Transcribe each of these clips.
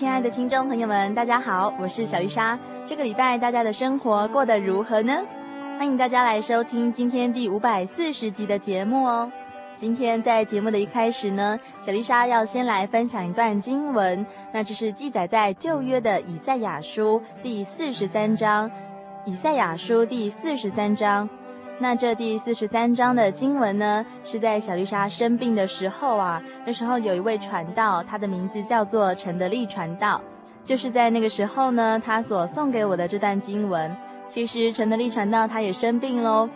亲爱的听众朋友们，大家好，我是小丽莎。这个礼拜大家的生活过得如何呢？欢迎大家来收听今天第五百四十集的节目哦。今天在节目的一开始呢，小丽莎要先来分享一段经文，那这是记载在旧约的以赛亚书第四十三章。以赛亚书第四十三章。那这第四十三章的经文呢，是在小丽莎生病的时候啊，那时候有一位传道，他的名字叫做陈德利传道，就是在那个时候呢，他所送给我的这段经文。其实陈德利传道他也生病喽，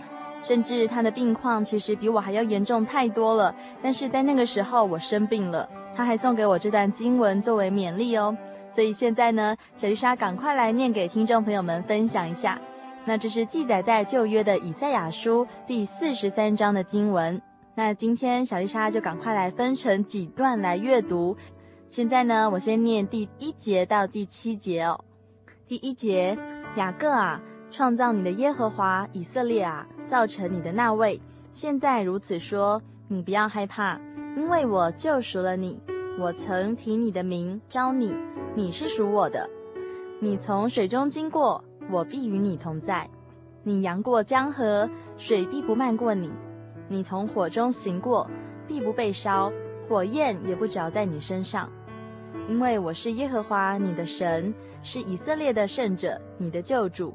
甚至他的病况其实比我还要严重太多了。但是在那个时候我生病了，他还送给我这段经文作为勉励哦。所以现在呢，小丽莎赶快来念给听众朋友们分享一下。那这是记载在旧约的以赛亚书第四十三章的经文。那今天小丽莎就赶快来分成几段来阅读。现在呢，我先念第一节到第七节哦。第一节：雅各啊，创造你的耶和华；以色列啊，造成你的那位，现在如此说：你不要害怕，因为我救赎了你。我曾提你的名召你，你是属我的。你从水中经过。我必与你同在，你扬过江河，水必不漫过你；你从火中行过，必不被烧，火焰也不着在你身上。因为我是耶和华你的神，是以色列的圣者，你的救主。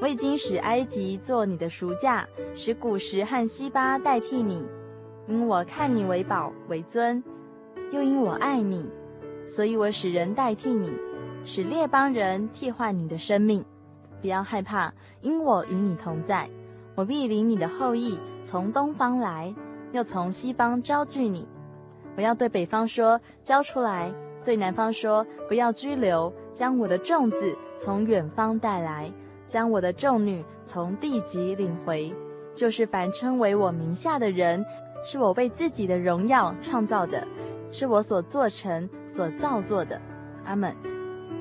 我已经使埃及做你的赎价，使古实和西巴代替你，因我看你为宝为尊，又因我爱你，所以我使人代替你，使列邦人替换你的生命。不要害怕，因我与你同在。我必领你的后裔从东方来，又从西方招聚你。我要对北方说，交出来；对南方说，不要拘留。将我的众子从远方带来，将我的众女从地极领回。就是凡称为我名下的人，是我为自己的荣耀创造的，是我所做成、所造作的。阿门。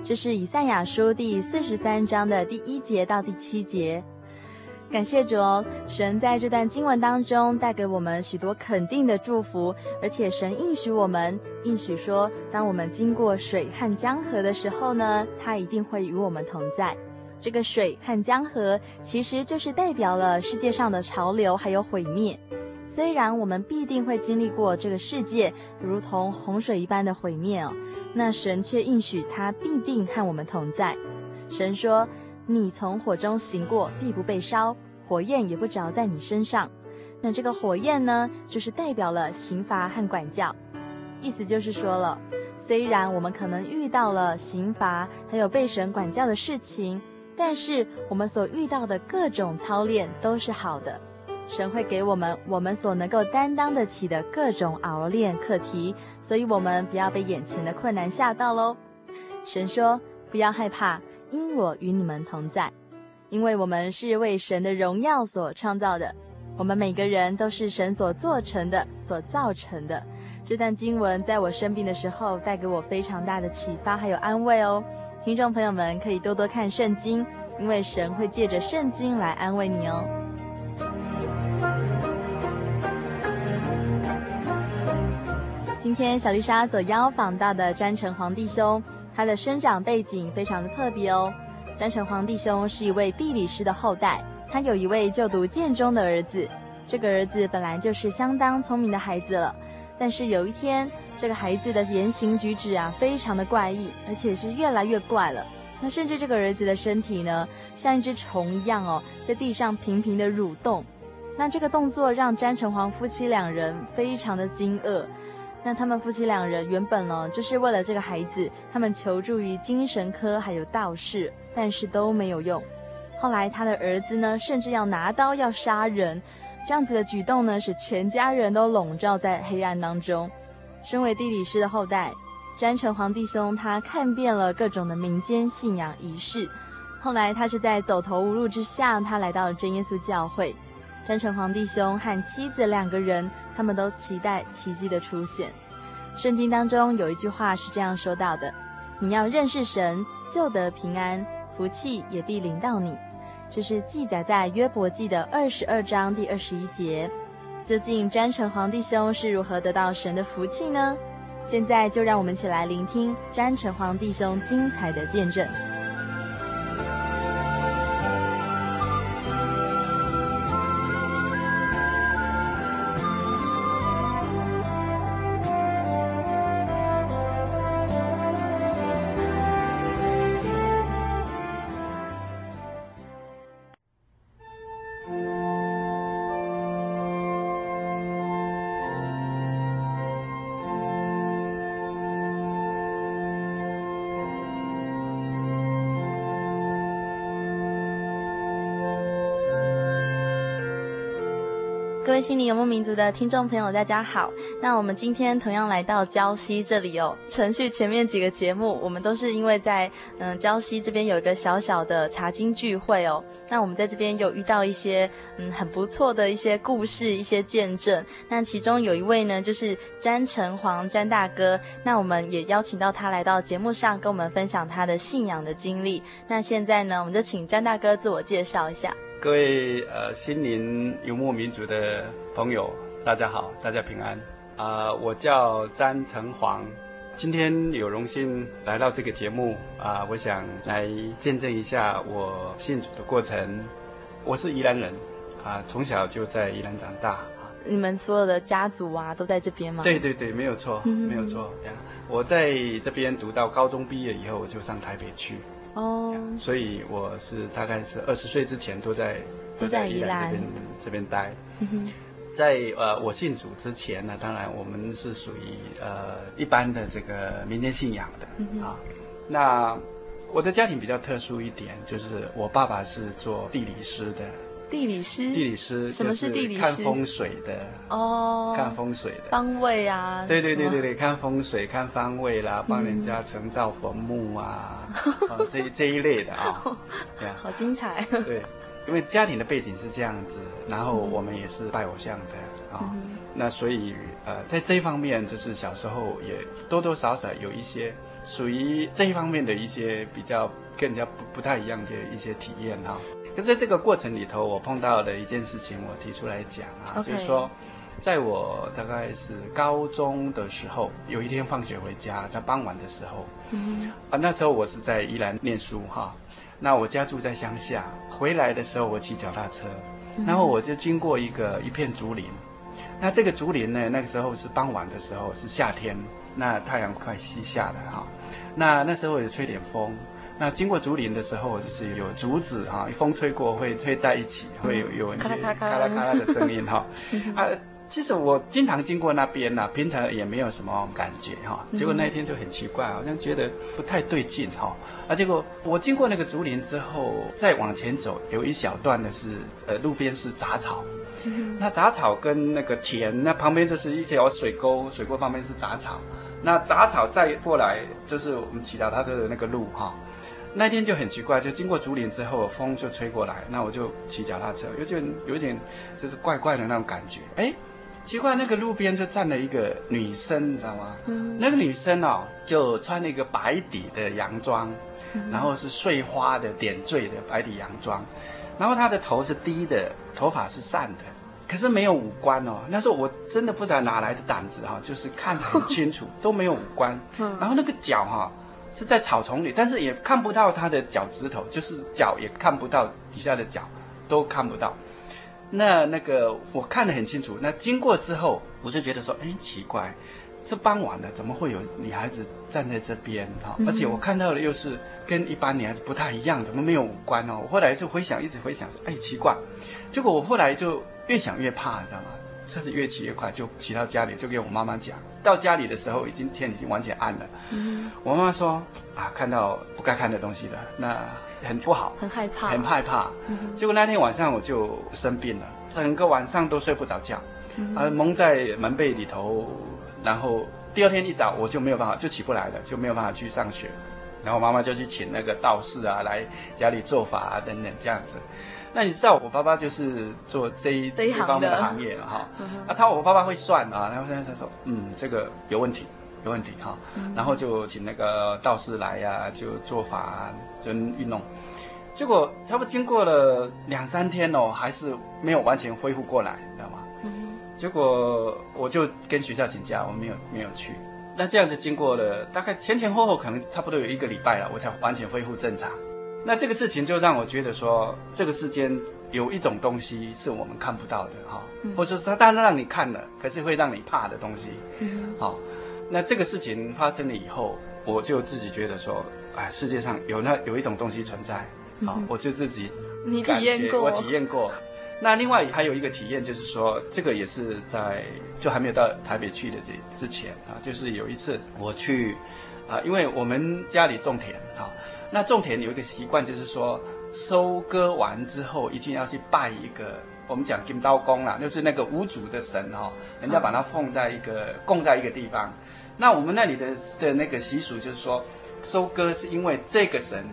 这是以赛亚书第四十三章的第一节到第七节。感谢主哦，神在这段经文当中带给我们许多肯定的祝福，而且神应许我们，应许说，当我们经过水和江河的时候呢，他一定会与我们同在。这个水和江河其实就是代表了世界上的潮流还有毁灭。虽然我们必定会经历过这个世界如同洪水一般的毁灭哦。那神却应许他必定和我们同在。神说：“你从火中行过，必不被烧，火焰也不着在你身上。”那这个火焰呢，就是代表了刑罚和管教。意思就是说了，虽然我们可能遇到了刑罚，还有被神管教的事情，但是我们所遇到的各种操练都是好的。神会给我们我们所能够担当得起的各种熬炼课题，所以我们不要被眼前的困难吓到喽。神说：“不要害怕，因我与你们同在，因为我们是为神的荣耀所创造的。我们每个人都是神所做成的、所造成的。”这段经文在我生病的时候带给我非常大的启发还有安慰哦。听众朋友们可以多多看圣经，因为神会借着圣经来安慰你哦。今天小丽莎所邀访到的詹成煌弟兄，他的生长背景非常的特别哦。詹成煌弟兄是一位地理师的后代，他有一位就读建中的儿子。这个儿子本来就是相当聪明的孩子了，但是有一天，这个孩子的言行举止啊，非常的怪异，而且是越来越怪了。那甚至这个儿子的身体呢，像一只虫一样哦，在地上频频的蠕动。那这个动作让詹成煌夫妻两人非常的惊愕。那他们夫妻两人原本呢，就是为了这个孩子，他们求助于精神科还有道士，但是都没有用。后来他的儿子呢，甚至要拿刀要杀人，这样子的举动呢，使全家人都笼罩在黑暗当中。身为地理师的后代，詹成皇弟兄他看遍了各种的民间信仰仪式。后来他是在走投无路之下，他来到了真耶稣教会。詹成皇弟兄和妻子两个人，他们都期待奇迹的出现。圣经当中有一句话是这样说到的：“你要认识神，就得平安，福气也必临到你。”这是记载在约伯记的二十二章第二十一节。究竟詹成皇帝兄是如何得到神的福气呢？现在就让我们一起来聆听詹成皇帝兄精彩的见证。心灵游牧民族的听众朋友，大家好。那我们今天同样来到礁溪这里哦。程序前面几个节目，我们都是因为在嗯礁溪这边有一个小小的茶经聚会哦。那我们在这边有遇到一些嗯很不错的一些故事、一些见证。那其中有一位呢，就是詹成煌詹大哥。那我们也邀请到他来到节目上，跟我们分享他的信仰的经历。那现在呢，我们就请詹大哥自我介绍一下。各位呃，心灵游牧民族的朋友，大家好，大家平安啊、呃！我叫詹成煌，今天有荣幸来到这个节目啊、呃，我想来见证一下我信主的过程。我是宜兰人啊、呃，从小就在宜兰长大。你们所有的家族啊，都在这边吗？对对对，没有错，没有错。我在这边读到高中毕业以后，我就上台北去。哦、oh.，所以我是大概是二十岁之前都在都在宜兰这边这边待。在呃我信主之前呢，当然我们是属于呃一般的这个民间信仰的啊。那我的家庭比较特殊一点，就是我爸爸是做地理师的。地理师，地理师，什么是地理师？看风水的哦，看风水的。方位啊，对对对对对，看风水看方位啦，帮人家承造坟墓啊，哦、这这一类的啊、哦，对啊，好精彩。对，因为家庭的背景是这样子，然后我们也是拜偶像的啊、那所以呃，在这一方面，就是小时候也多多少少有一些属于这一方面的一些比较跟人家不不太一样的一些体验哈。可是在这个过程里头，我碰到的一件事情，我提出来讲啊，okay. 就是说，在我大概是高中的时候，有一天放学回家，在傍晚的时候，嗯，啊，那时候我是在宜兰念书哈，那我家住在乡下，回来的时候我骑脚踏车，然后我就经过一个一片竹林，那这个竹林呢，那个时候是傍晚的时候，是夏天，那太阳快西下了哈，那那时候也吹点风。那经过竹林的时候，就是有竹子哈，风吹过会会在一起，会有有咔啦咔啦的声音哈。啊，其实我经常经过那边呐，平常也没有什么感觉哈。结果那一天就很奇怪，好像觉得不太对劲哈。啊，结果我经过那个竹林之后，再往前走，有一小段的是呃路边是杂草，那杂草跟那个田，那旁边就是一条水沟，水沟旁边是杂草，那杂草再过来就是我们骑到它的那个路哈。那天就很奇怪，就经过竹林之后，风就吹过来，那我就骑脚踏车，有点有点就是怪怪的那种感觉。哎，奇怪，那个路边就站了一个女生，你知道吗？嗯，那个女生哦，就穿了一个白底的洋装，然后是碎花的点缀的白底洋装，然后她的头是低的，头发是散的，可是没有五官哦。那时候我真的不知道哪来的胆子哈、哦，就是看很清楚，都没有五官。嗯、然后那个脚哈、哦、是在草丛里，但是也看不到她的脚趾头，就是脚也看不到底下的脚，都看不到。那那个我看得很清楚，那经过之后，我就觉得说，哎，奇怪，这傍晚了，怎么会有女孩子站在这边哈？而且我看到的又是跟一般女孩子不太一样，怎么没有五官哦？我后来就回想，一直回想说，哎，奇怪。结果我后来就越想越怕，你知道吗？车子越骑越快，就骑到家里，就给我妈妈讲。到家里的时候，已经天已经完全暗了。嗯，我妈妈说，啊，看到不该看的东西了。那。很不好，很害怕，很害怕。嗯、结果那天晚上我就生病了，整个晚上都睡不着觉，嗯、啊，蒙在门被里头。然后第二天一早我就没有办法，就起不来了，就没有办法去上学。然后妈妈就去请那个道士啊来家里做法啊等等这样子。那你知道我爸爸就是做这一这一方面的行业了哈。那、啊，他我爸爸会算啊，然后现在他说，嗯，这个有问题。有问题哈，然后就请那个道士来呀、啊，就做法、啊，就运动。结果差不多经过了两三天哦，还是没有完全恢复过来，你知道吗？嗯。结果我就跟学校请假，我没有没有去。那这样子经过了大概前前后后，可能差不多有一个礼拜了，我才完全恢复正常。那这个事情就让我觉得说，这个世间有一种东西是我们看不到的哈，嗯、或者是它当然让你看了，可是会让你怕的东西，嗯，好。那这个事情发生了以后，我就自己觉得说，哎，世界上有那有一种东西存在，嗯、哼。我就自己你体验过，我体验过。那另外还有一个体验就是说，这个也是在就还没有到台北去的这之前啊，就是有一次我去啊，因为我们家里种田啊，那种田有一个习惯就是说，收割完之后一定要去拜一个。我们讲金刀公啦，就是那个无主的神哈、哦，人家把它放在一个供在一个地方。那我们那里的的那个习俗就是说，收割是因为这个神，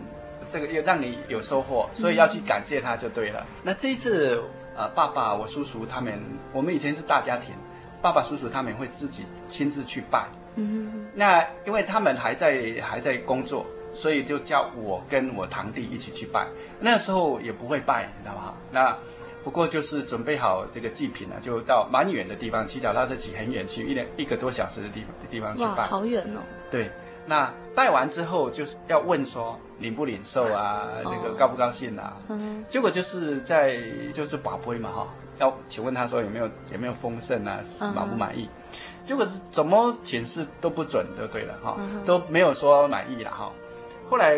这个要让你有收获，所以要去感谢他就对了。嗯、那这一次，呃，爸爸、我叔叔他们，我们以前是大家庭，爸爸、叔叔他们会自己亲自去拜。嗯哼。那因为他们还在还在工作，所以就叫我跟我堂弟一起去拜。那时候也不会拜，你知道吗？那。不过就是准备好这个祭品了，就到蛮远的地方，骑脚踏车骑很远，去一两一个多小时的地方地方去拜。好远哦。对，那拜完之后就是要问说领不领受啊，这个高不高兴啊？嗯。结果就是在就是把杯嘛哈，要请问他说有没有有没有丰盛啊，满不满意？结果是怎么请示都不准，就对了哈，都没有说满意了哈。后来。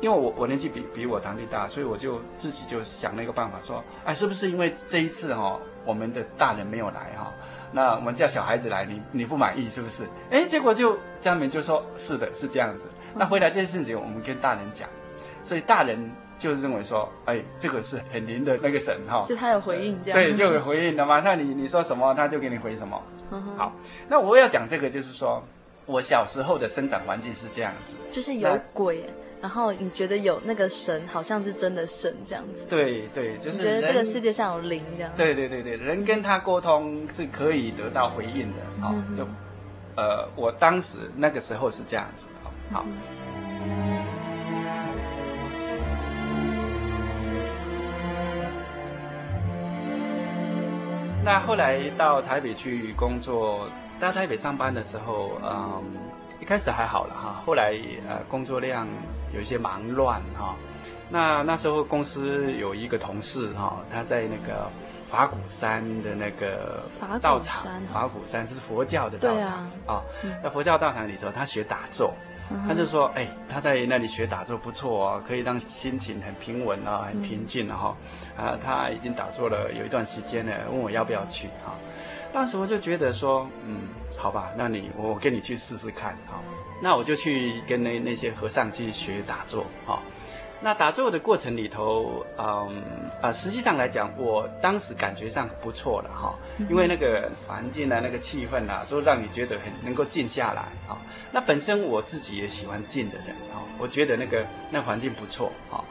因为我我年纪比比我堂弟大，所以我就自己就想了一个办法，说，哎，是不是因为这一次哈、哦，我们的大人没有来哈、哦，那我们叫小孩子来，你你不满意是不是？哎，结果就家里面就说是的，是这样子。那回来这件事情，我们跟大人讲，所以大人就认为说，哎，这个是很灵的那个神哈，就他有回应这样，对，就有回应的，马上你你说什么，他就给你回什么。好，那我要讲这个，就是说我小时候的生长环境是这样子，就是有鬼。然后你觉得有那个神，好像是真的神这样子。对对，就是觉得这个世界上有灵这样。对对对对，人跟他沟通是可以得到回应的。好、就呃，我当时那个时候是这样子。好。嗯、那后来到台北去工作，到台北上班的时候，嗯，一开始还好了哈，后来呃工作量。有一些忙乱哈，那那时候公司有一个同事哈，他在那个法鼓山的那个道场，法鼓山是佛教的道场啊，啊嗯、在佛教道场里头，他学打坐，他就说，哎，他在那里学打坐不错哦，可以让心情很平稳啊，很平静哈，嗯、啊，他已经打坐了有一段时间了，问我要不要去哈，当时我就觉得说，嗯，好吧，那你我跟你去试试看哈。那我就去跟那那些和尚去学打坐，哈、哦。那打坐的过程里头，嗯啊、呃，实际上来讲，我当时感觉上不错了，哈、哦。因为那个环境啊，那个气氛啊，都让你觉得很能够静下来，啊、哦。那本身我自己也喜欢静的人，啊、哦。我觉得那个那环境不错，哈、哦。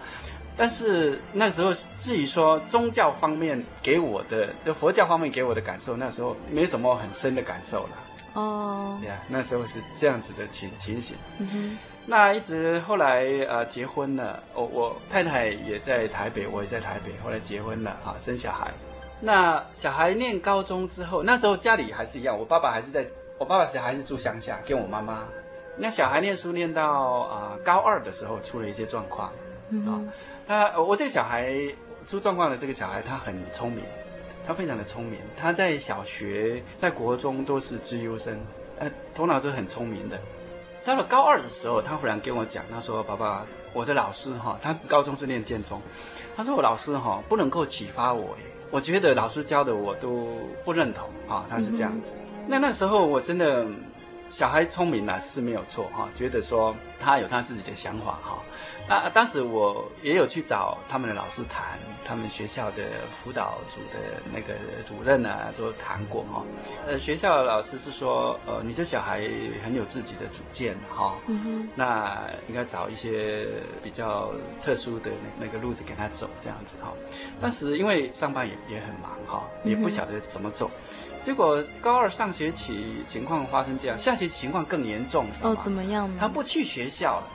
但是那时候至于说宗教方面给我的，就佛教方面给我的感受，那时候没什么很深的感受了。哦，对呀，那时候是这样子的情情形。嗯哼。那一直后来呃结婚了，我我太太也在台北，我也在台北，后来结婚了啊，生小孩。那小孩念高中之后，那时候家里还是一样，我爸爸还是在，我爸爸是还是住乡下，跟我妈妈。那小孩念书念到啊、呃、高二的时候，出了一些状况。嗯。啊，他我这个小孩出状况的这个小孩，他很聪明，他非常的聪明，他在小学在国中都是资优生，呃，头脑是很聪明的。到了高二的时候，他忽然跟我讲，他说：“爸爸，我的老师哈，他高中是念建中，他说我老师哈不能够启发我，我觉得老师教的我都不认同啊，他是这样子。嗯、那那时候我真的。”小孩聪明呢是没有错哈，觉得说他有他自己的想法哈。那当时我也有去找他们的老师谈，他们学校的辅导组的那个主任啊，都谈过哈。呃，学校的老师是说，呃，你这小孩很有自己的主见哈，嗯哼，那应该找一些比较特殊的那那个路子给他走这样子哈。当时因为上班也也很忙哈，也不晓得怎么走。结果高二上学期情况发生这样，下学期情况更严重，哦，怎么样呢？他不去学校了，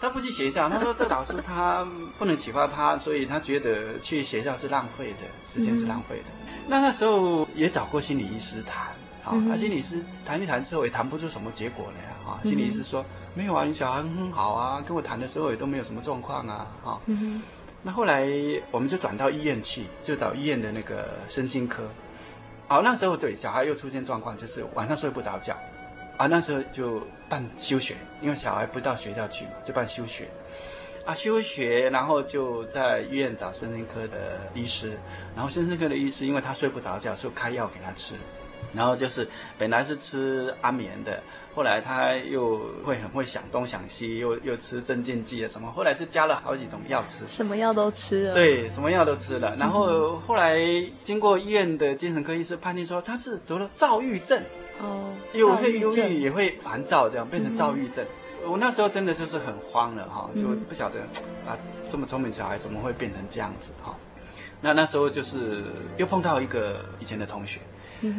他不去学校，他说这老师他不能启发他，所以他觉得去学校是浪费的，时间是浪费的。嗯、那那时候也找过心理医师谈，啊，心理医师谈一谈之后也谈不出什么结果来啊，心理医师说、嗯、没有啊，你小孩很好啊，跟我谈的时候也都没有什么状况啊，啊，嗯、那后来我们就转到医院去，就找医院的那个身心科。好，那时候对小孩又出现状况，就是晚上睡不着觉，啊，那时候就办休学，因为小孩不到学校去嘛，就办休学，啊，休学，然后就在医院找身心科的医师，然后身心科的医师因为他睡不着觉，就开药给他吃。然后就是本来是吃安眠的，后来他又会很会想东想西，又又吃镇静剂啊什么，后来是加了好几种药吃，什么药都吃了。对，什么药都吃了。然后后来经过医院的精神科医师判定说他是得了躁郁症，哦，又会忧郁也会烦躁，这样变成躁郁症。嗯、我那时候真的就是很慌了哈，就不晓得、嗯、啊这么聪明小孩怎么会变成这样子哈。那那时候就是又碰到一个以前的同学。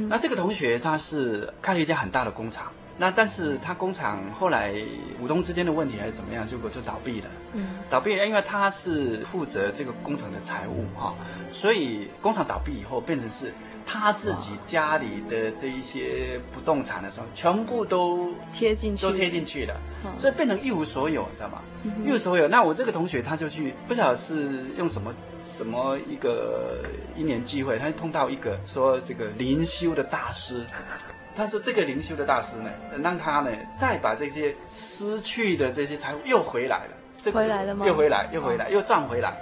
那这个同学他是开了一家很大的工厂，那但是他工厂后来股东之间的问题还是怎么样，结果就倒闭了。嗯，倒闭了，因为他是负责这个工厂的财务哈，所以工厂倒闭以后变成是他自己家里的这一些不动产的时候，全部都贴进去，都贴进去了，所以变成一无所有，你知道吗？一无所有。那我这个同学他就去不晓得是用什么。什么一个一年机会，他就碰到一个说这个灵修的大师，他说这个灵修的大师呢，让他呢再把这些失去的这些财富又回来了，这个、回来了吗？又回来，又回来，又赚回来。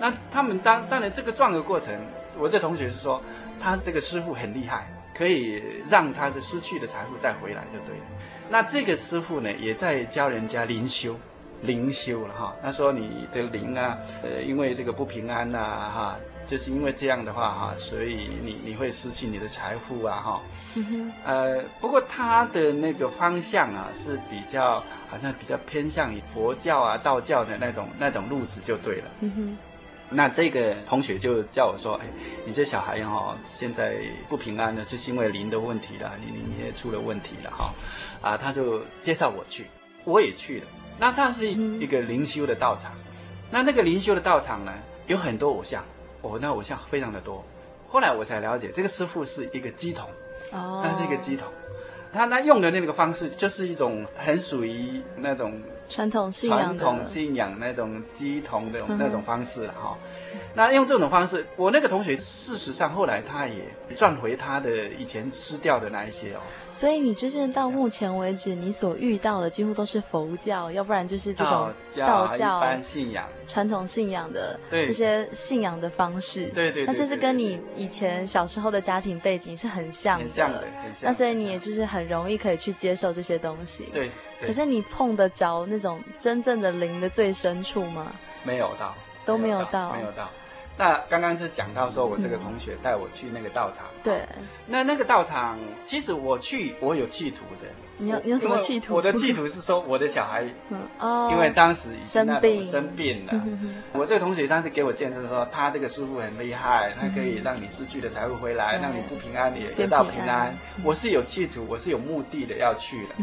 那他们当当然这个赚的过程，我这同学是说，他这个师傅很厉害，可以让他这失去的财富再回来就对了。那这个师傅呢，也在教人家灵修。灵修了哈，他说你的灵啊，呃，因为这个不平安呐，哈，就是因为这样的话哈，所以你你会失去你的财富啊，哈，嗯，呃，不过他的那个方向啊是比较好像比较偏向于佛教啊、道教的那种那种路子就对了，嗯哼，那这个同学就叫我说，哎，你这小孩哈，现在不平安了，就是因为灵的问题了，你你也出了问题了哈，啊，他就介绍我去，我也去了。那它是一个灵修的道场，那那个灵修的道场呢，有很多偶像，哦，那偶像非常的多。后来我才了解，这个师傅是一个鸡童，哦，他是一个鸡童，他那用的那个方式，就是一种很属于那种传统信仰、传统信仰那种鸡童的那种方式了哈。那用这种方式，我那个同学事实上后来他也赚回他的以前失掉的那一些哦。所以你就是到目前为止，你所遇到的几乎都是佛教，要不然就是这种道教、一般信仰、传统信仰的这些信仰的方式。对对，那就是跟你以前小时候的家庭背景是很像的。很像的，很像。那所以你也就是很容易可以去接受这些东西。对。可是你碰得着那种真正的灵的最深处吗？没有到，都没有到，没有到。那刚刚是讲到说，我这个同学带我去那个道场。对。那那个道场，其实我去，我有企图的。你有你有什么企图？我的企图是说，我的小孩，嗯哦，因为当时已经生病生病了。我这个同学当时给我建议说，他这个师傅很厉害，他可以让你失去的财富回来，让你不平安也得到平安。我是有企图，我是有目的的要去的。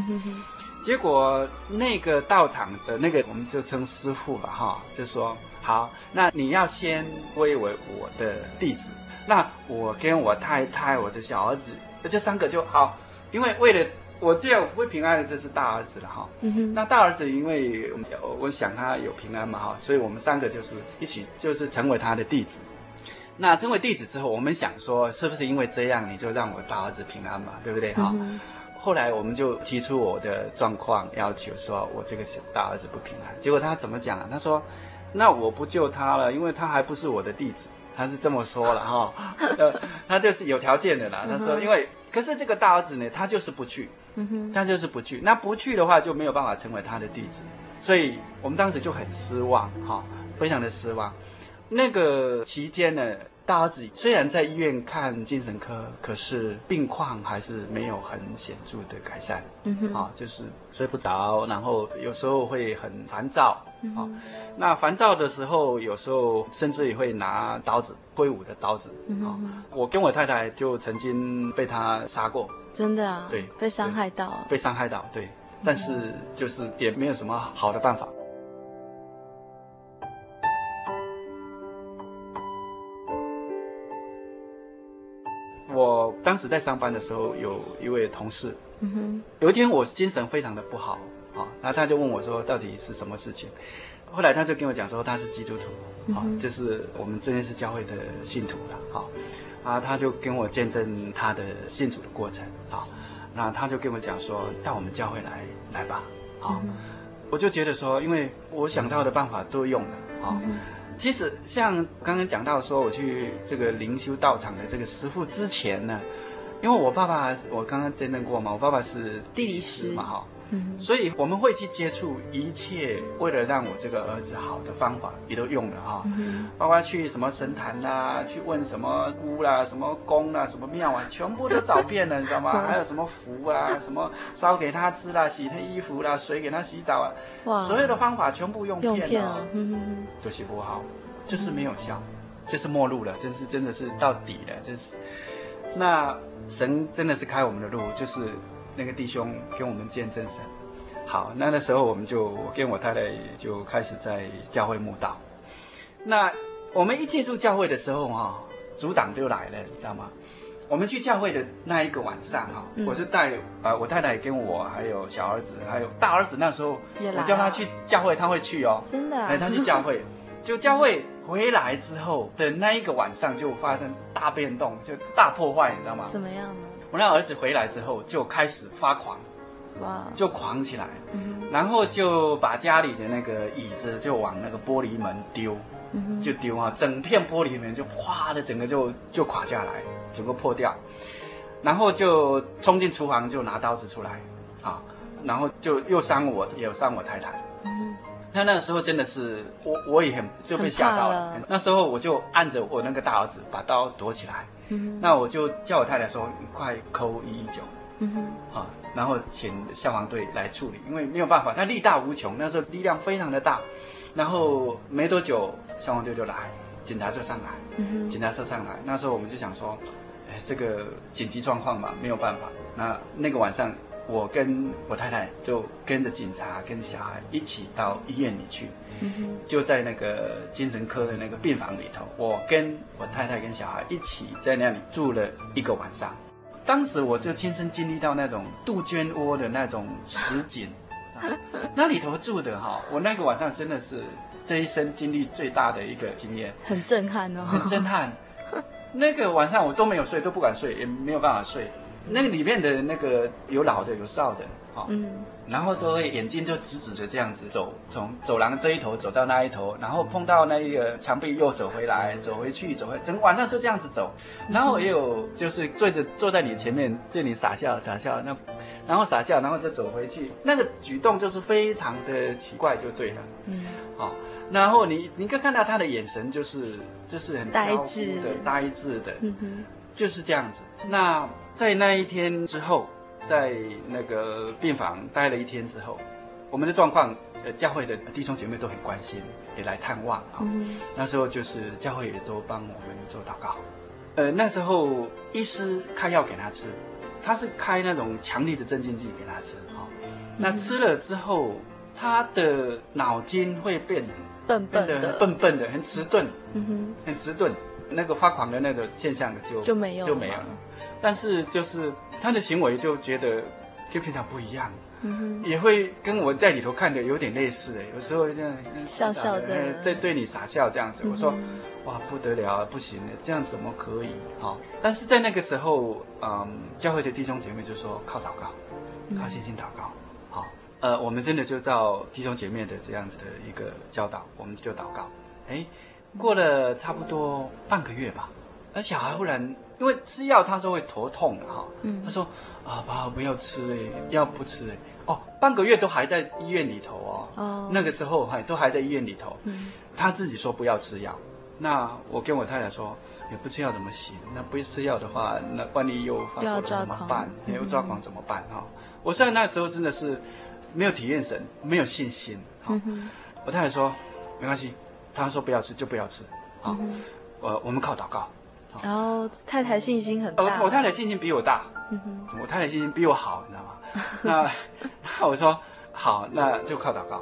结果那个道场的那个，我们就称师傅吧，哈，就说好，那你要先归为我的弟子。那我跟我太太、我的小儿子，这三个就好，因为为了我这样会平安的，这是大儿子了，哈。嗯哼。那大儿子因为我想他有平安嘛，哈，所以我们三个就是一起，就是成为他的弟子。那成为弟子之后，我们想说，是不是因为这样，你就让我大儿子平安嘛，对不对，哈？嗯后来我们就提出我的状况要求，说我这个大儿子不平安。结果他怎么讲啊？他说：“那我不救他了，因为他还不是我的弟子。”他是这么说了哈。呃，他就是有条件的啦。他说：“因为可是这个大儿子呢，他就是不去，他就是不去。那不去的话就没有办法成为他的弟子。所以我们当时就很失望哈，非常的失望。那个期间呢。”大儿子虽然在医院看精神科，可是病况还是没有很显著的改善。嗯哼，啊，就是睡不着，然后有时候会很烦躁。嗯、啊，那烦躁的时候，有时候甚至也会拿刀子挥舞的刀子。嗯、啊，我跟我太太就曾经被他杀过。真的啊？对，被伤害到。被伤害到，对。但是就是也没有什么好的办法。我当时在上班的时候，有一位同事，嗯哼，有一天我精神非常的不好，啊，然后他就问我说，到底是什么事情？后来他就跟我讲说，他是基督徒，啊，就是我们真耶是教会的信徒了，啊，啊，他就跟我见证他的信主的过程，啊，那他就跟我讲说，到我们教会来来吧，啊，我就觉得说，因为我想到的办法都用了，啊。其实像刚刚讲到说，我去这个灵修道场的这个师傅之前呢，因为我爸爸我刚刚见证过嘛，我爸爸是地理师嘛哈，嗯，所以我们会去接触一切为了让我这个儿子好的方法也都用了哈，嗯，包括去什么神坛啦，去问什么姑啦、什么宫啦、什么庙啊，全部都找遍了，你知道吗？还有什么符啊，什么烧给他吃啦、洗他衣服啦、水给他洗澡啊，哇，所有的方法全部用遍了，用遍了，嗯，都洗不好。就是没有效，就是末路了，真是真的是到底了，真是。那神真的是开我们的路，就是那个弟兄跟我们见证神。好，那那时候我们就我跟我太太就开始在教会慕道。那我们一进入教会的时候哈，阻挡就来了，你知道吗？我们去教会的那一个晚上哈，嗯、我是带呃我太太跟我还有小儿子还有大儿子，那时候我叫他去教会，他会去哦，真的、啊，哎，他去教会，就教会。回来之后的那一个晚上就发生大变动，就大破坏，你知道吗？怎么样呢？我那儿子回来之后就开始发狂，哇，就狂起来，嗯、然后就把家里的那个椅子就往那个玻璃门丢，嗯、就丢啊，整片玻璃门就哗的整个就就垮下来，整个破掉，然后就冲进厨房就拿刀子出来，啊，然后就又伤我，也有伤我太太。那那个时候真的是我我也很就被吓到了。了。那时候我就按着我那个大儿子把刀躲起来，那我就叫我太太说：“你快扣一一九，嗯哼，啊，然后请消防队来处理，因为没有办法，他力大无穷，那时候力量非常的大。然后没多久消防队就来，警察就上来，嗯、哼警察车上来。那时候我们就想说，哎，这个紧急状况嘛，没有办法。那那个晚上。我跟我太太就跟着警察跟小孩一起到医院里去，嗯、就在那个精神科的那个病房里头，我跟我太太跟小孩一起在那里住了一个晚上。当时我就亲身经历到那种杜鹃窝的那种实景，啊、那里头住的哈，我那个晚上真的是这一生经历最大的一个经验，很震撼哦，很震撼。那个晚上我都没有睡，都不敢睡，也没有办法睡。那个里面的那个有老的有少的，哈、哦，嗯，然后都会眼睛就直直的这样子走，从走廊这一头走到那一头，然后碰到那一个墙壁又走回来，走回去，走回，整个晚上就这样子走，然后也有就是坐着坐在你前面，对你傻笑傻笑，那然后傻笑，然后就走回去，那个举动就是非常的奇怪，就对了，嗯，好、哦，然后你你可以看到他的眼神就是就是很呆滞。的呆滞的，嗯哼，就是这样子。那在那一天之后，在那个病房待了一天之后，我们的状况，呃，教会的弟兄姐妹都很关心，也来探望啊。嗯、那时候就是教会也都帮我们做祷告。呃，那时候医师开药给他吃，他是开那种强力的镇静剂给他吃啊。那吃了之后，他的脑筋会变笨笨的，笨笨的，很迟钝，嗯哼，很迟钝，那个发狂的那个现象就就没有就没有了。但是就是他的行为就觉得跟平常不一样，也会跟我在里头看的有点类似哎，有时候这样笑笑的在对你傻笑这样子。嗯、我说哇不得了，不行了，这样怎么可以？好，但是在那个时候，嗯，教会的弟兄姐妹就说靠祷告，靠信心祷告。嗯呃，我们真的就照弟兄姐妹的这样子的一个教导，我们就祷告。哎，过了差不多半个月吧，而小孩忽然因为吃药，他说会头痛了哈。嗯。他说啊，爸不要吃哎，药不吃哎。哦，半个月都还在医院里头哦。哦。那个时候还都还在医院里头。嗯。他自己说不要吃药，那我跟我太太说，也不吃药怎么行？那不吃药的话，那万一又发作了怎么办？又抓狂怎么办？哈、嗯。我虽然那时候真的是。没有体验神，没有信心。好，嗯、我太太说没关系，他说不要吃就不要吃。好，嗯、我我们靠祷告。然后太太信心很大。我我太太信心比我大。嗯、哼我太太信心比我好，你知道吗？那 那我说好，那就靠祷告。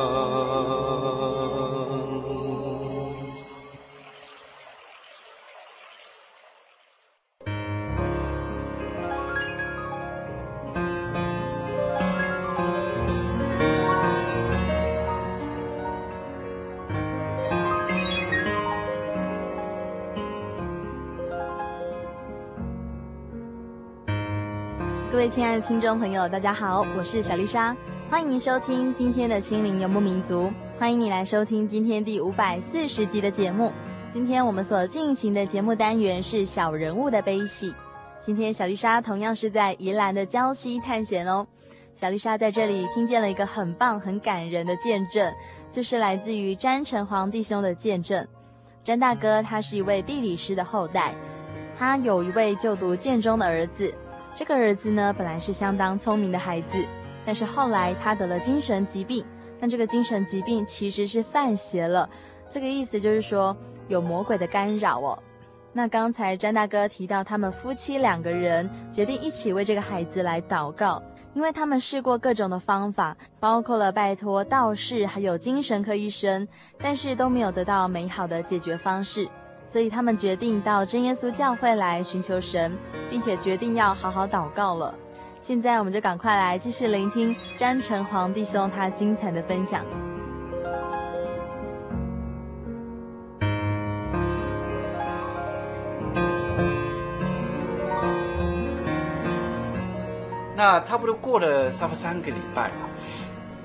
各位亲爱的听众朋友，大家好，我是小丽莎，欢迎您收听今天的心灵游牧民族，欢迎你来收听今天第五百四十集的节目。今天我们所进行的节目单元是小人物的悲喜。今天小丽莎同样是在宜兰的礁溪探险哦。小丽莎在这里听见了一个很棒、很感人的见证，就是来自于詹成煌弟兄的见证。詹大哥他是一位地理师的后代，他有一位就读建中的儿子。这个儿子呢，本来是相当聪明的孩子，但是后来他得了精神疾病。但这个精神疾病其实是犯邪了，这个意思就是说有魔鬼的干扰哦。那刚才詹大哥提到，他们夫妻两个人决定一起为这个孩子来祷告，因为他们试过各种的方法，包括了拜托道士还有精神科医生，但是都没有得到美好的解决方式。所以他们决定到真耶稣教会来寻求神，并且决定要好好祷告了。现在我们就赶快来继续聆听詹成皇弟兄他精彩的分享。那差不多过了差不多三个礼拜，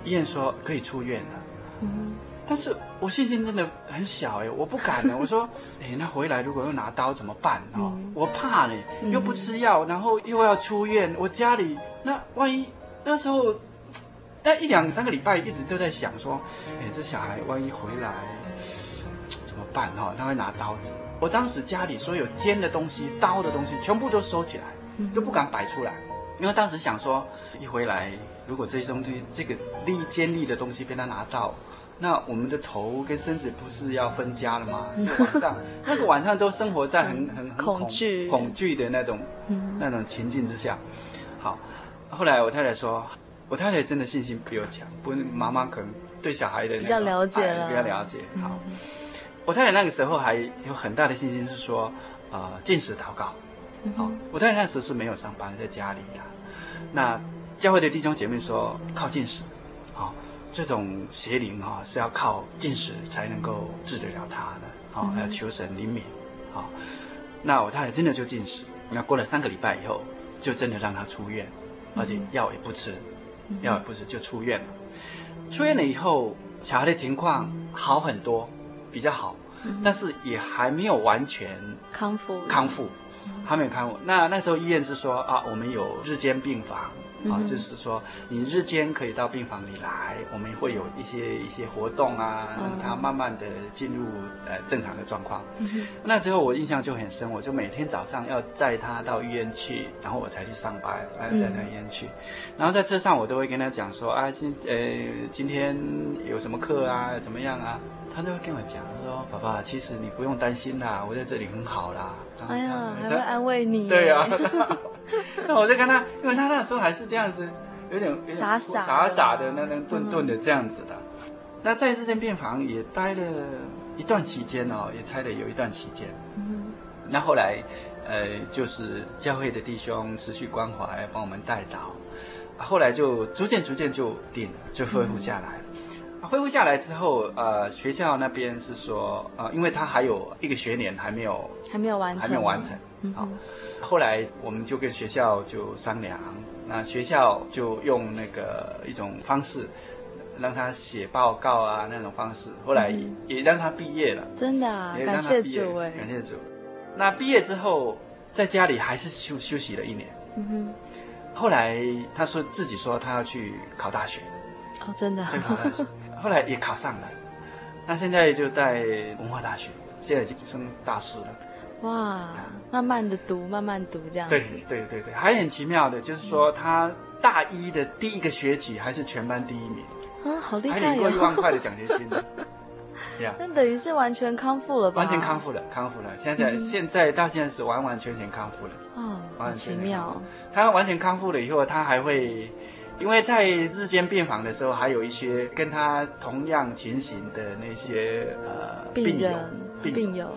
医院说可以出院了。嗯。但是我信心真的很小哎，我不敢呢。我说，哎，那回来如果又拿刀怎么办啊？嗯、我怕呢，又不吃药，然后又要出院。我家里那万一那时候，那一两三个礼拜一直都在想说，哎，这小孩万一回来怎么办哈？他会拿刀子。我当时家里所有尖的东西、刀的东西全部都收起来，都不敢摆出来，因为当时想说，一回来如果这些东西这个利尖利的东西被他拿到。那我们的头跟身子不是要分家了吗？就晚上那个晚上都生活在很很很恐惧恐惧的那种那种情境之下。好，后来我太太说，我太太真的信心比我强，不，妈妈可能对小孩的比较了解了，比较了解。好，我太太那个时候还有很大的信心，是说，呃，禁食祷告。好，我太太那时候是没有上班，在家里的。那教会的弟兄姐妹说，靠禁食。这种邪灵啊，是要靠禁食才能够治得了他的，好，要求神怜悯，好。那我太太真的就禁食，那过了三个礼拜以后，就真的让他出院，而且药也不吃，药也不吃就出院了。出院了以后，小孩的情况好很多，比较好，但是也还没有完全康复，康复，还没有康复。那那时候医院是说啊，我们有日间病房。啊，就是说，你日间可以到病房里来，我们会有一些一些活动啊，让他慢慢的进入呃正常的状况。那之后我印象就很深，我就每天早上要载他到医院去，然后我才去上班，然后载他医院去。然后在车上我都会跟他讲说啊，今呃今天有什么课啊，怎么样啊？他都会跟我讲，他说爸爸，其实你不用担心啦，我在这里很好啦。哎呀，还会安慰你。对呀。那我就跟他，因为他那时候还是这样子，有点，傻傻傻傻的，那那顿顿的这样子的。嗯、那在这间病房也待了一段期间哦，也待了有一段期间。嗯。那后来，呃，就是教会的弟兄持续关怀，帮我们带导，后来就逐渐逐渐就定了，就恢复下来。嗯、恢复下来之后，呃，学校那边是说，呃，因为他还有一个学年还没有还没有完成，还没有完成，好、嗯，后来我们就跟学校就商量，那学校就用那个一种方式，让他写报告啊那种方式，后来也，、嗯、也让他毕业了，真的啊，感谢主哎，感谢主。那毕业之后，在家里还是休休息了一年，嗯哼，后来他说自己说他要去考大学，哦，真的，对，考大学。后来也考上了，那现在就在文化大学，现在已经升大四了。哇，慢慢的读，慢慢读这样。对对对对，还很奇妙的，就是说他大一的第一个学期还是全班第一名啊，好厉害，还领过一万块的奖学金 那等于是完全康复了吧？完全康复了，康复了。现在、嗯、现在到现在是完完全全康复了。哦，好奇妙。他完全康复了以后，他还会。因为在日间病房的时候，还有一些跟他同样情形的那些呃病友，病友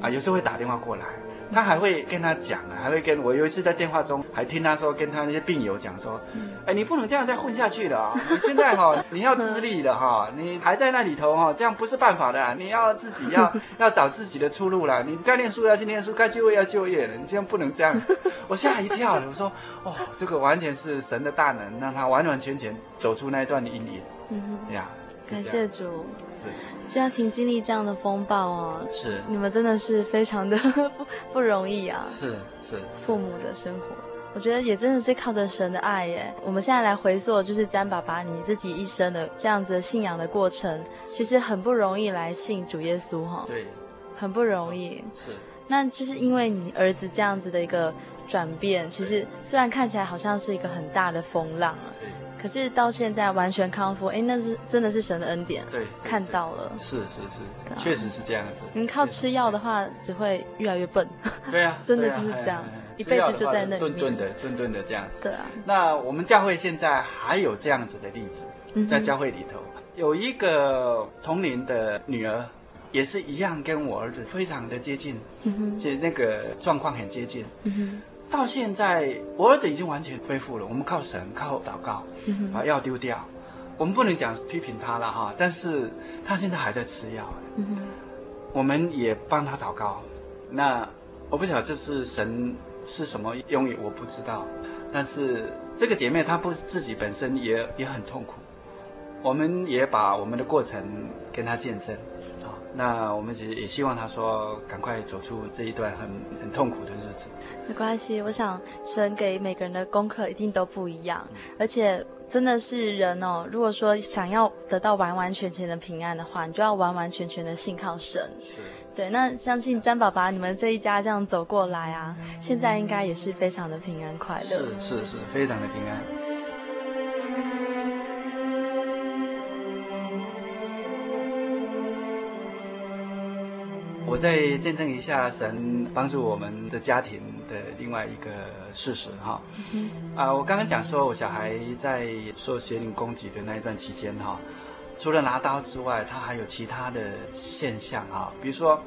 啊，有时候会打电话过来。他还会跟他讲啊，还会跟我有一次在电话中还听他说，跟他那些病友讲说，哎，你不能这样再混下去了啊！你现在哈，你要自立了哈，你还在那里头哈，这样不是办法的，你要自己要 要找自己的出路了。你该念书要去念书，该就业要就业了，你这样不能这样子。我吓一跳了，我说，哦，这个完全是神的大能，让他完完全全走出那一段的阴影。嗯呀。感谢主，是。家庭经历这样的风暴哦，是。你们真的是非常的不 不容易啊，是是。父母的生活，我觉得也真的是靠着神的爱耶。我们现在来回溯，就是詹爸爸你自己一生的这样子的信仰的过程，其实很不容易来信主耶稣哈，对，很不容易，是，那就是因为你儿子这样子的一个转变，其实虽然看起来好像是一个很大的风浪啊。可是到现在完全康复，哎，那是真的是神的恩典。对，看到了。是是是，确实是这样子。你靠吃药的话，只会越来越笨。对啊，真的就是这样，一辈子就在那里顿顿的顿顿的这样子。对啊。那我们教会现在还有这样子的例子，在教会里头有一个同龄的女儿，也是一样，跟我儿子非常的接近，其实那个状况很接近。到现在，我儿子已经完全恢复了。我们靠神，靠祷告，把药丢掉。我们不能讲批评他了哈，但是他现在还在吃药。我们也帮他祷告。那我不晓得这是神是什么用意，我不知道。但是这个姐妹她不是自己本身也也很痛苦，我们也把我们的过程跟她见证。那我们其实也希望他说赶快走出这一段很很痛苦的日子。没关系，我想神给每个人的功课一定都不一样，嗯、而且真的是人哦。如果说想要得到完完全全的平安的话，你就要完完全全的信靠神。是。对，那相信詹爸爸你们这一家这样走过来啊，现在应该也是非常的平安快乐。是是是，非常的平安。我再见证一下神帮助我们的家庭的另外一个事实哈，啊，我刚刚讲说我小孩在受邪灵攻击的那一段期间哈，除了拿刀之外，他还有其他的现象啊，比如说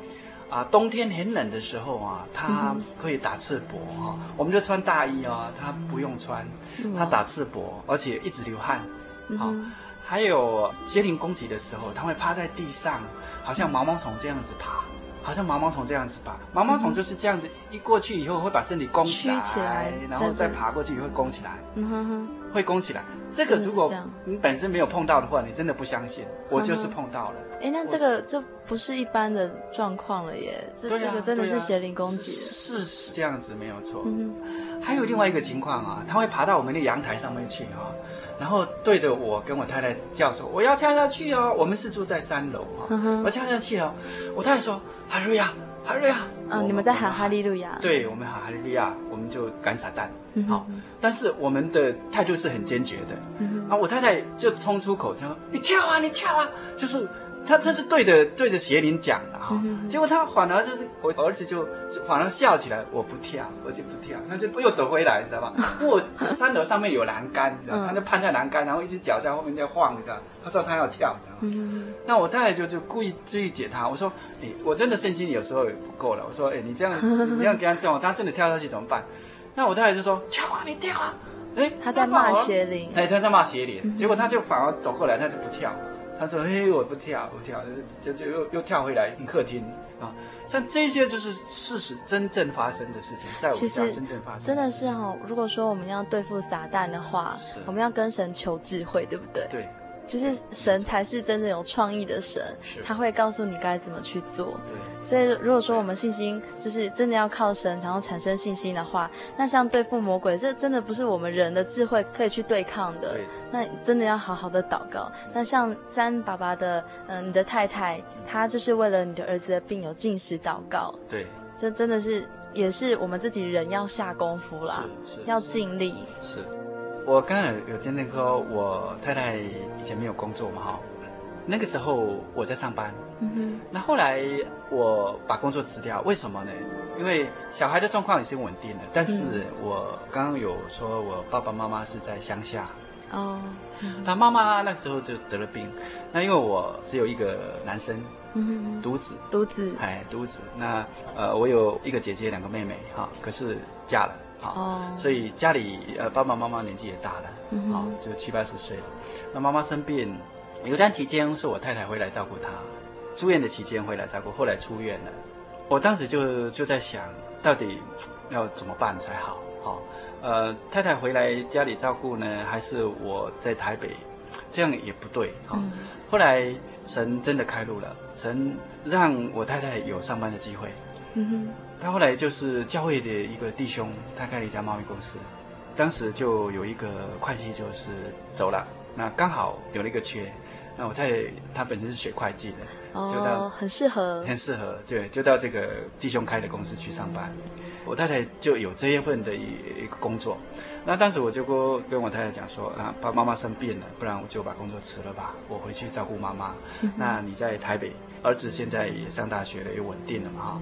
啊，冬天很冷的时候啊，他可以打赤膊哈，我们就穿大衣啊，他不用穿，他打赤膊，而且一直流汗，好，还有邪灵攻击的时候，他会趴在地上，好像毛毛虫这样子爬。好像毛毛虫这样子吧，毛毛虫就是这样子，一过去以后会把身体弓起来，起来然后再爬过去也会弓起来，嗯哼哼，会弓起来。这个如果你本身没有碰到的话，你真的不相信。我就是碰到了。哎，那这个就不是一般的状况了耶，这这个真的是邪灵攻击。是是这样子没有错。嗯，还有另外一个情况啊，它会爬到我们的阳台上面去啊。然后对着我跟我太太叫说：“我要跳下去哦！”我们是住在三楼哈，嗯、我跳下去了。我太太说：“哈利路亚，哈利路亚。”嗯，你们在喊哈利路亚。对，我们喊哈利路亚，我们就赶撒旦。好，但是我们的态度是很坚决的。嗯、啊，我太太就冲出口说：“你跳啊，你跳啊！”就是。他他是对着对着邪灵讲的哈，结果他反而就是我儿子就反而笑起来，我不跳，我就不跳，他就又走回来，你知道吧？因为我三楼上面有栏杆，你知道，他就攀在栏杆，然后一只脚在后面在晃，你知道？他说他要跳，你知道吗？那我太太就就故意追解他，我说你我真的信心有时候也不够了，我说哎你这样 你这样给他讲，他真的跳下去怎么办？那我太太就说跳啊，你跳啊，哎他在骂邪灵，哎他在骂邪灵，结果他就反而走过来，他就不跳。他说：“嘿，我不跳，不跳，就就又又跳回来客厅啊。”像这些就是事实，真正发生的事情，在我们家真正发生的。真的是哦，如果说我们要对付撒旦的话，我们要跟神求智慧，对不对？对。就是神才是真正有创意的神，他会告诉你该怎么去做。对，所以如果说我们信心就是真的要靠神，然后产生信心的话，那像对付魔鬼，这真的不是我们人的智慧可以去对抗的。对，那真的要好好的祷告。那像詹爸爸的，嗯、呃，你的太太，她就是为了你的儿子的病有进食祷告。对，这真的是也是我们自己人要下功夫啦，要尽力。是。我刚刚有见证说，我太太以前没有工作嘛，哈，那个时候我在上班，嗯哼，那后来我把工作辞掉，为什么呢？因为小孩的状况已经稳定了，但是我刚刚有说我爸爸妈妈是在乡下，哦，他妈妈那时候就得了病，那因为我只有一个男生，嗯，独子，独子，哎，独子，那呃，我有一个姐姐，两个妹妹，哈，可是嫁了。哦，所以家里呃爸爸妈妈年纪也大了，嗯，好，就七八十岁了。那妈妈生病，有段期间是我太太回来照顾她，住院的期间回来照顾，后来出院了。我当时就就在想，到底要怎么办才好？好，呃，太太回来家里照顾呢，还是我在台北？这样也不对。好，后来神真的开路了，神让我太太有上班的机会。嗯哼。他后来就是教会的一个弟兄，他开了一家贸易公司，当时就有一个会计就是走了，那刚好有了一个缺，那我在他本身是学会计的，哦，就到很适合，很适合，对，就到这个弟兄开的公司去上班，我太太就有这一份的一一个工作，那当时我就跟跟我太太讲说，啊，爸爸妈妈生病了，不然我就把工作辞了吧，我回去照顾妈妈，那你在台北。儿子现在也上大学了，也稳定了嘛哈。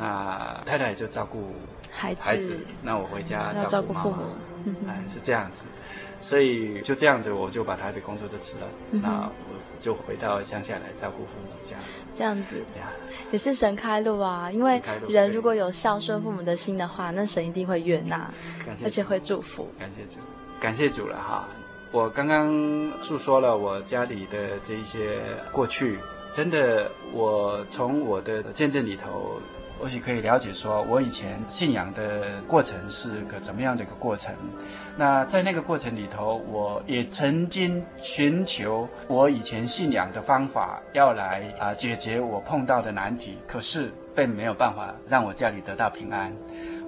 那太太就照顾孩子，孩子，那我回家照顾父母，哎，是这样子。所以就这样子，我就把台北工作就辞了，嗯、那我就回到乡下来照顾父母，这样子。这样子，也是神开路啊。因为人如果有孝顺父母的心的话，那神一定会悦纳，而且会祝福。感谢主，感谢主了哈。我刚刚诉说了我家里的这一些过去。真的，我从我的见证里头，或许可以了解说，我以前信仰的过程是个怎么样的一个过程。那在那个过程里头，我也曾经寻求我以前信仰的方法，要来啊解决我碰到的难题，可是并没有办法让我家里得到平安。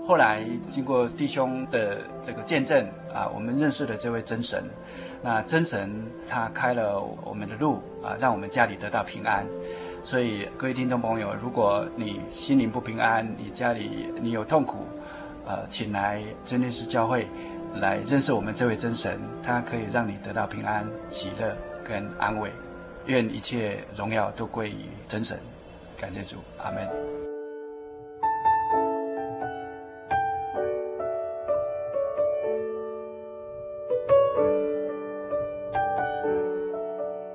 后来经过弟兄的这个见证啊，我们认识了这位真神。那真神他开了我们的路啊，让我们家里得到平安。所以各位听众朋友，如果你心灵不平安，你家里你有痛苦，呃，请来真耶稣教会来认识我们这位真神，他可以让你得到平安、喜乐跟安慰。愿一切荣耀都归于真神。感谢主，阿门。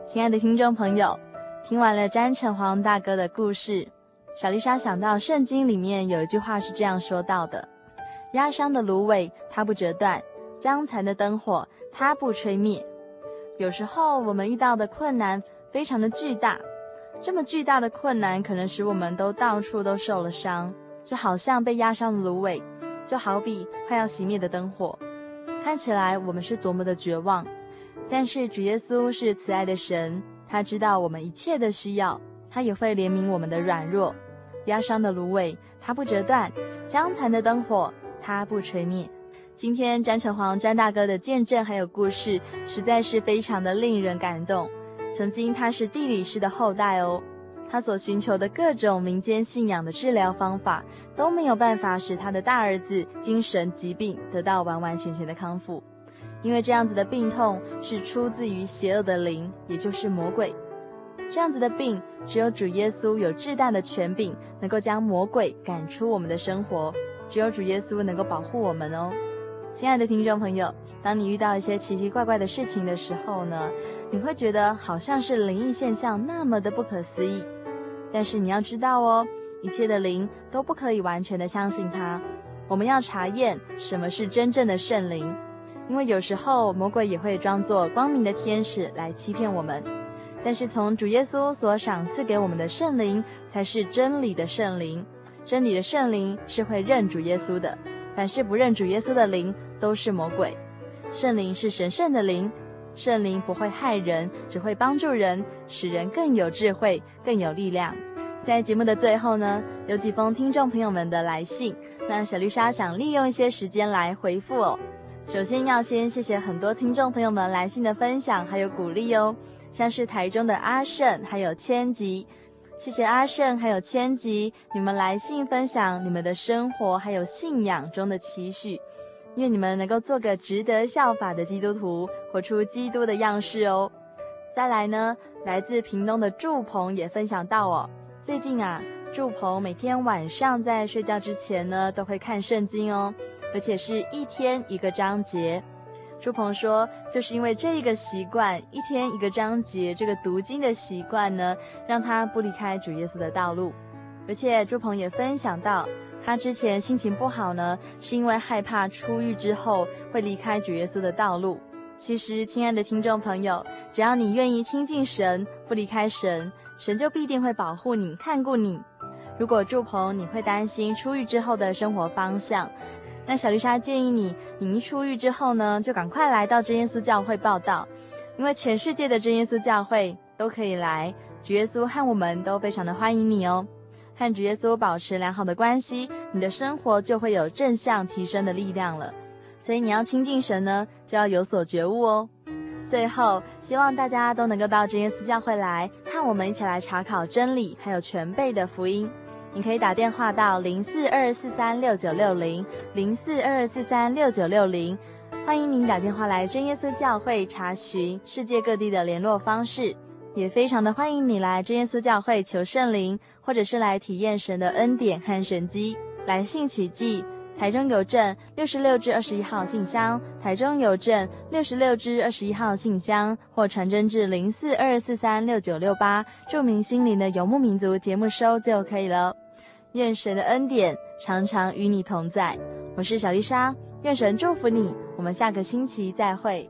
亲爱的听众朋友，听完了詹成煌大哥的故事，小丽莎想到圣经里面有一句话是这样说到的：“压伤的芦苇，它不折断；将残的灯火，它不吹灭。”有时候我们遇到的困难非常的巨大，这么巨大的困难可能使我们都到处都受了伤，就好像被压伤的芦苇，就好比快要熄灭的灯火，看起来我们是多么的绝望。但是主耶稣是慈爱的神，他知道我们一切的需要，他也会怜悯我们的软弱。压伤的芦苇，它不折断；将残的灯火，它不吹灭。今天詹成煌詹大哥的见证还有故事，实在是非常的令人感动。曾经他是地理师的后代哦，他所寻求的各种民间信仰的治疗方法，都没有办法使他的大儿子精神疾病得到完完全全的康复。因为这样子的病痛是出自于邪恶的灵，也就是魔鬼。这样子的病，只有主耶稣有至大的权柄，能够将魔鬼赶出我们的生活。只有主耶稣能够保护我们哦。亲爱的听众朋友，当你遇到一些奇奇怪怪的事情的时候呢，你会觉得好像是灵异现象那么的不可思议。但是你要知道哦，一切的灵都不可以完全的相信它。我们要查验什么是真正的圣灵。因为有时候魔鬼也会装作光明的天使来欺骗我们，但是从主耶稣所赏赐给我们的圣灵，才是真理的圣灵。真理的圣灵是会认主耶稣的，凡是不认主耶稣的灵，都是魔鬼。圣灵是神圣的灵，圣灵不会害人，只会帮助人，使人更有智慧，更有力量。在节目的最后呢，有几封听众朋友们的来信，那小丽莎想利用一些时间来回复哦。首先要先谢谢很多听众朋友们来信的分享还有鼓励哦，像是台中的阿胜还有千吉，谢谢阿胜还有千吉，你们来信分享你们的生活还有信仰中的期许，愿你们能够做个值得效法的基督徒，活出基督的样式哦。再来呢，来自屏东的祝鹏也分享到哦，最近啊，祝鹏每天晚上在睡觉之前呢，都会看圣经哦。而且是一天一个章节，朱鹏说，就是因为这个习惯，一天一个章节，这个读经的习惯呢，让他不离开主耶稣的道路。而且朱鹏也分享到，他之前心情不好呢，是因为害怕出狱之后会离开主耶稣的道路。其实，亲爱的听众朋友，只要你愿意亲近神，不离开神，神就必定会保护你、看顾你。如果朱鹏你会担心出狱之后的生活方向，那小丽莎建议你，你一出狱之后呢，就赶快来到真耶稣教会报到，因为全世界的真耶稣教会都可以来，主耶稣和我们都非常的欢迎你哦。和主耶稣保持良好的关系，你的生活就会有正向提升的力量了。所以你要亲近神呢，就要有所觉悟哦。最后，希望大家都能够到真耶稣教会来，和我们一起来查考真理，还有全备的福音。你可以打电话到零四二四三六九六零零四二四三六九六零，欢迎您打电话来真耶稣教会查询世界各地的联络方式，也非常的欢迎你来真耶稣教会求圣灵，或者是来体验神的恩典和神机。来信奇迹台中邮政六十六至二十一号信箱，台中邮政六十六至二十一号信箱，或传真至零四二四三六九六八，著名心灵的游牧民族节目收就可以了。愿神的恩典常常与你同在。我是小丽莎，愿神祝福你。我们下个星期再会。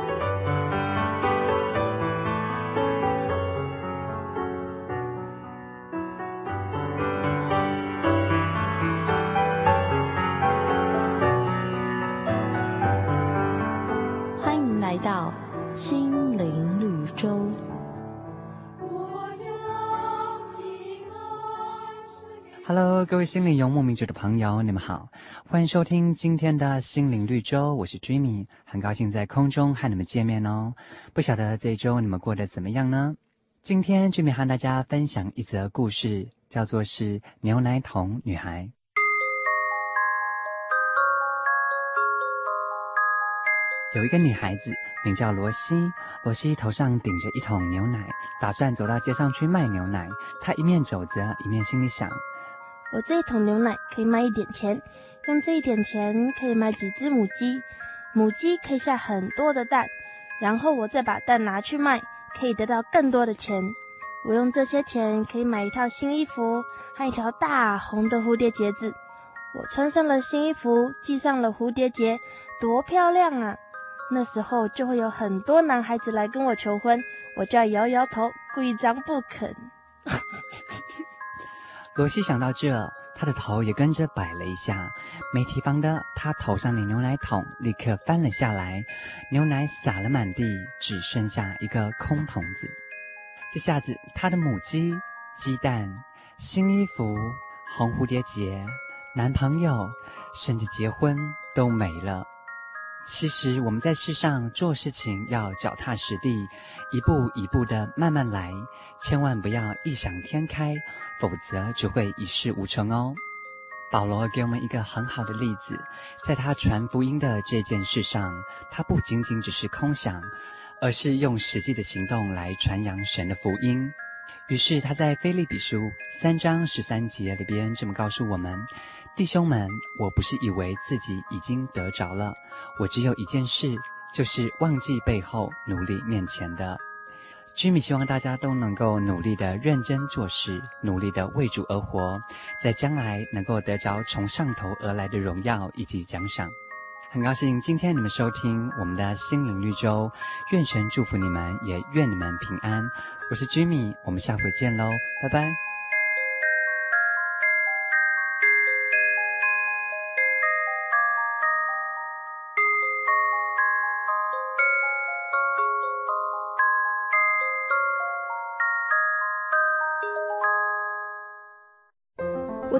位心灵游牧民族的朋友，你们好，欢迎收听今天的心灵绿洲，我是 Jimmy，很高兴在空中和你们见面哦。不晓得这一周你们过得怎么样呢？今天 Jimmy 和大家分享一则故事，叫做是牛奶桶女孩。有一个女孩子名叫罗西，罗西头上顶着一桶牛奶，打算走到街上去卖牛奶。她一面走着，一面心里想。我这一桶牛奶可以卖一点钱，用这一点钱可以买几只母鸡，母鸡可以下很多的蛋，然后我再把蛋拿去卖，可以得到更多的钱。我用这些钱可以买一套新衣服和一条大红的蝴蝶结子。我穿上了新衣服，系上了蝴蝶结，多漂亮啊！那时候就会有很多男孩子来跟我求婚，我就要摇摇头，故意装不肯。罗西想到这，他的头也跟着摆了一下。没提防的，他头上的牛奶桶立刻翻了下来，牛奶洒了满地，只剩下一个空桶子。这下子，他的母鸡、鸡蛋、新衣服、红蝴蝶结、男朋友，甚至结婚都没了。其实我们在世上做事情要脚踏实地，一步一步的慢慢来，千万不要异想天开，否则只会一事无成哦。保罗给我们一个很好的例子，在他传福音的这件事上，他不仅仅只是空想，而是用实际的行动来传扬神的福音。于是他在腓利比书三章十三节里边这么告诉我们：“弟兄们，我不是以为自己已经得着了，我只有一件事，就是忘记背后，努力面前的。”居民希望大家都能够努力的认真做事，努力的为主而活，在将来能够得着从上头而来的荣耀以及奖赏。很高兴今天你们收听我们的心灵绿洲，愿神祝福你们，也愿你们平安。我是居民，我们下回见喽，拜拜。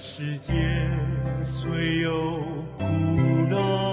世间虽有苦难，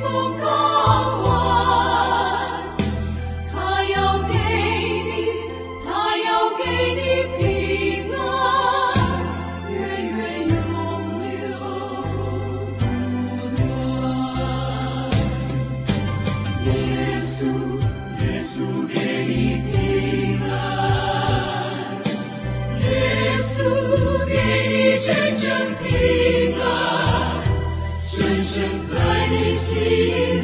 风在